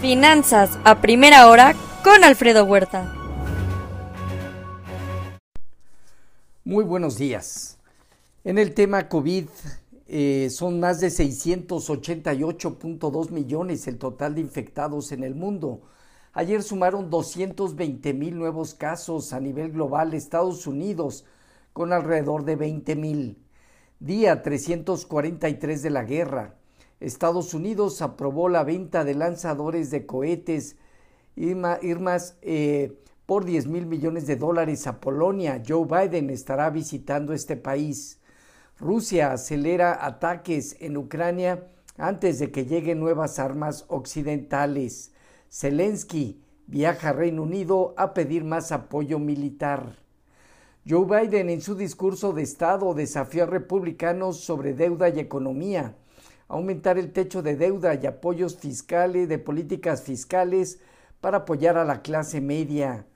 Finanzas a primera hora con Alfredo Huerta. Muy buenos días. En el tema COVID eh, son más de 688.2 millones el total de infectados en el mundo. Ayer sumaron 220 mil nuevos casos a nivel global Estados Unidos con alrededor de 20 mil. Día 343 de la guerra. Estados Unidos aprobó la venta de lanzadores de cohetes Irmas eh, por 10 mil millones de dólares a Polonia. Joe Biden estará visitando este país. Rusia acelera ataques en Ucrania antes de que lleguen nuevas armas occidentales. Zelensky viaja a Reino Unido a pedir más apoyo militar. Joe Biden en su discurso de Estado desafió a republicanos sobre deuda y economía aumentar el techo de deuda y apoyos fiscales, de políticas fiscales para apoyar a la clase media.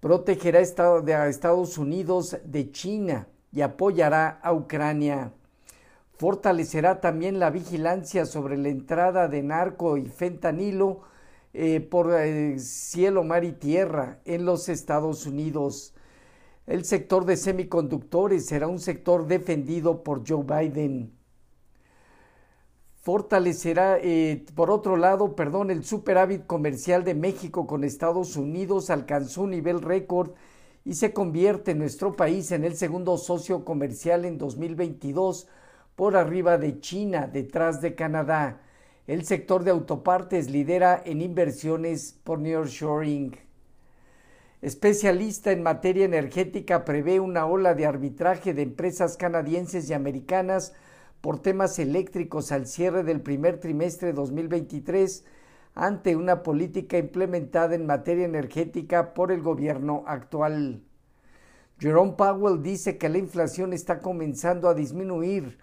Protegerá a Estados Unidos de China y apoyará a Ucrania. Fortalecerá también la vigilancia sobre la entrada de narco y fentanilo eh, por eh, cielo, mar y tierra en los Estados Unidos. El sector de semiconductores será un sector defendido por Joe Biden fortalecerá, eh, por otro lado, perdón, el superávit comercial de México con Estados Unidos alcanzó un nivel récord y se convierte nuestro país en el segundo socio comercial en 2022 por arriba de China, detrás de Canadá. El sector de autopartes lidera en inversiones por nearshoring. Especialista en materia energética prevé una ola de arbitraje de empresas canadienses y americanas por temas eléctricos al cierre del primer trimestre de 2023 ante una política implementada en materia energética por el gobierno actual. Jerome Powell dice que la inflación está comenzando a disminuir,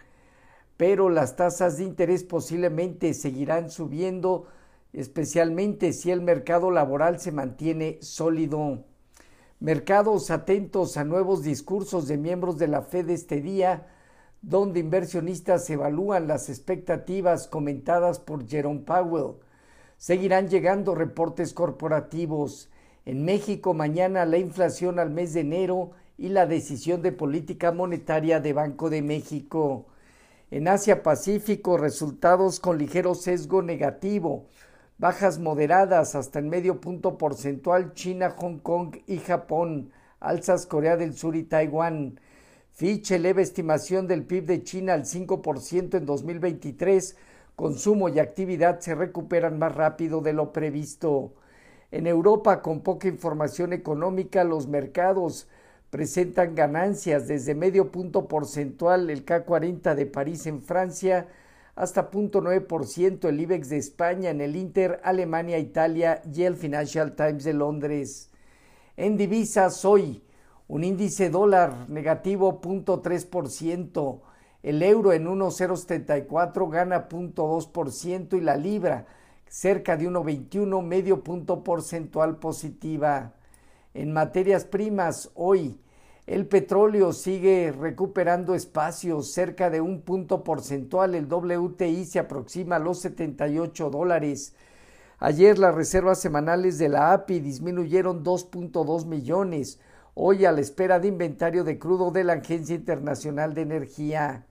pero las tasas de interés posiblemente seguirán subiendo, especialmente si el mercado laboral se mantiene sólido. Mercados atentos a nuevos discursos de miembros de la Fed este día, donde inversionistas evalúan las expectativas comentadas por Jerome Powell. Seguirán llegando reportes corporativos. En México mañana la inflación al mes de enero y la decisión de política monetaria de Banco de México. En Asia Pacífico resultados con ligero sesgo negativo. Bajas moderadas hasta en medio punto porcentual China, Hong Kong y Japón. Alzas Corea del Sur y Taiwán. Fitch eleva estimación del PIB de China al 5% en 2023. Consumo y actividad se recuperan más rápido de lo previsto. En Europa, con poca información económica, los mercados presentan ganancias desde medio punto porcentual el K40 de París en Francia hasta 0.9% el IBEX de España en el Inter, Alemania, Italia y el Financial Times de Londres. En divisas hoy, un índice dólar negativo 0.3%, el euro en 1.074 gana 0.2% y la libra cerca de 1.21 medio punto porcentual positiva. En materias primas, hoy el petróleo sigue recuperando espacios cerca de un punto porcentual. El WTI se aproxima a los 78 dólares. Ayer las reservas semanales de la API disminuyeron 2.2 millones hoy a la espera de inventario de crudo de la Agencia Internacional de Energía.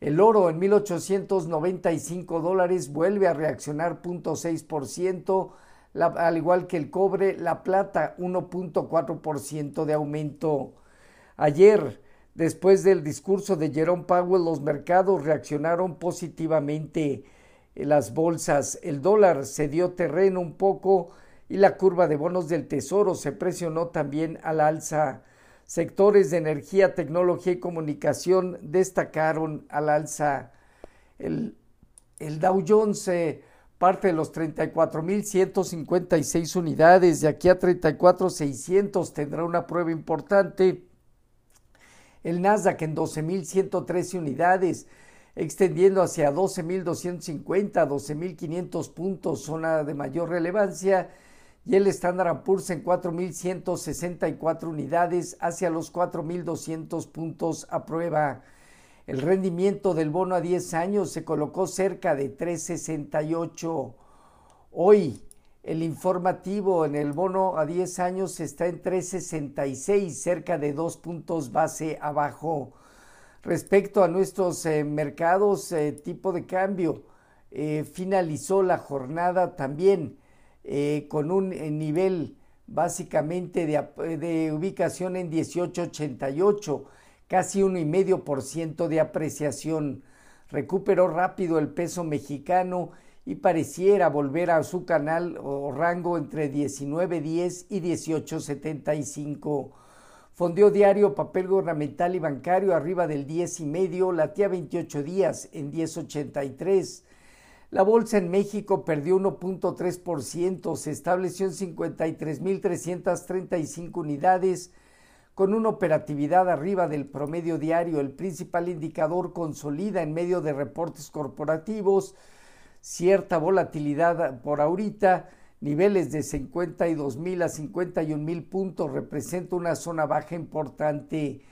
El oro en 1.895 dólares vuelve a reaccionar 0.6%, al igual que el cobre, la plata 1.4% de aumento. Ayer, después del discurso de Jerome Powell, los mercados reaccionaron positivamente. Las bolsas, el dólar se dio terreno un poco y la curva de bonos del Tesoro se presionó también al alza. Sectores de energía, tecnología y comunicación destacaron al alza. El, el Dow Jones parte de los 34.156 unidades, de aquí a 34.600 tendrá una prueba importante. El Nasdaq en 12.113 unidades, extendiendo hacia 12.250, 12.500 puntos, zona de mayor relevancia y el Standard Poor's en 4.164 unidades hacia los 4.200 puntos a prueba. El rendimiento del bono a 10 años se colocó cerca de 368. Hoy el informativo en el bono a 10 años está en 3.66, cerca de dos puntos base abajo. Respecto a nuestros eh, mercados, eh, tipo de cambio, eh, finalizó la jornada también con un nivel básicamente de, de ubicación en 18.88, casi 1,5% de apreciación. Recuperó rápido el peso mexicano y pareciera volver a su canal o rango entre 19.10 y 18.75. Fondió diario, papel gubernamental y bancario arriba del 10 y medio, latía 28 días en 10.83. La bolsa en México perdió 1.3%, se estableció en 53.335 unidades, con una operatividad arriba del promedio diario. El principal indicador consolida en medio de reportes corporativos cierta volatilidad por ahorita, niveles de 52 mil a 51 mil puntos, representa una zona baja importante.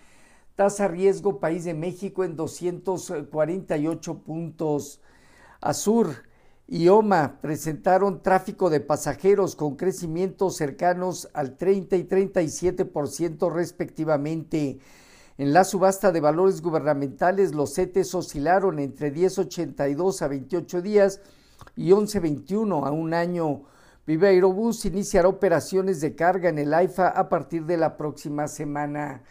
Tasa riesgo país de México en 248 puntos. Azur y OMA presentaron tráfico de pasajeros con crecimientos cercanos al 30 y 37% respectivamente. En la subasta de valores gubernamentales, los CETES oscilaron entre 10.82 a 28 días y 11.21 a un año. Viva Aerobús iniciará operaciones de carga en el AIFA a partir de la próxima semana.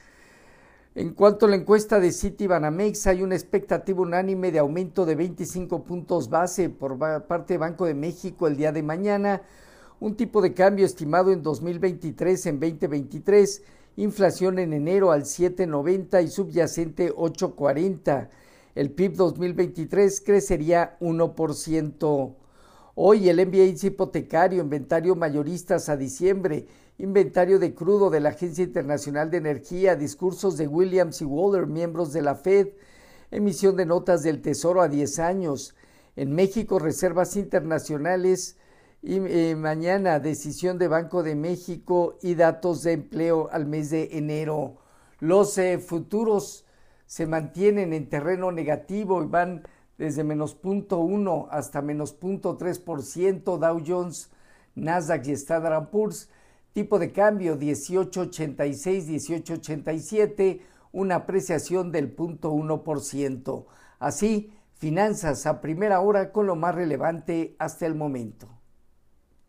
En cuanto a la encuesta de Citibanamex, hay una expectativa unánime de aumento de 25 puntos base por parte de Banco de México el día de mañana, un tipo de cambio estimado en 2023 en 2023 inflación en enero al 7.90 y subyacente 8.40. El PIB 2023 crecería 1%. Hoy el MBA hipotecario, inventario mayoristas a diciembre, inventario de crudo de la Agencia Internacional de Energía, discursos de Williams y Waller, miembros de la Fed, emisión de notas del Tesoro a 10 años. En México, reservas internacionales y eh, mañana decisión de Banco de México y datos de empleo al mes de enero. Los eh, futuros se mantienen en terreno negativo y van desde menos punto uno hasta menos punto tres por ciento. Dow Jones, Nasdaq y Standard Poor's. Tipo de cambio 1886, 1887, una apreciación del punto uno por ciento. Así, finanzas a primera hora con lo más relevante hasta el momento.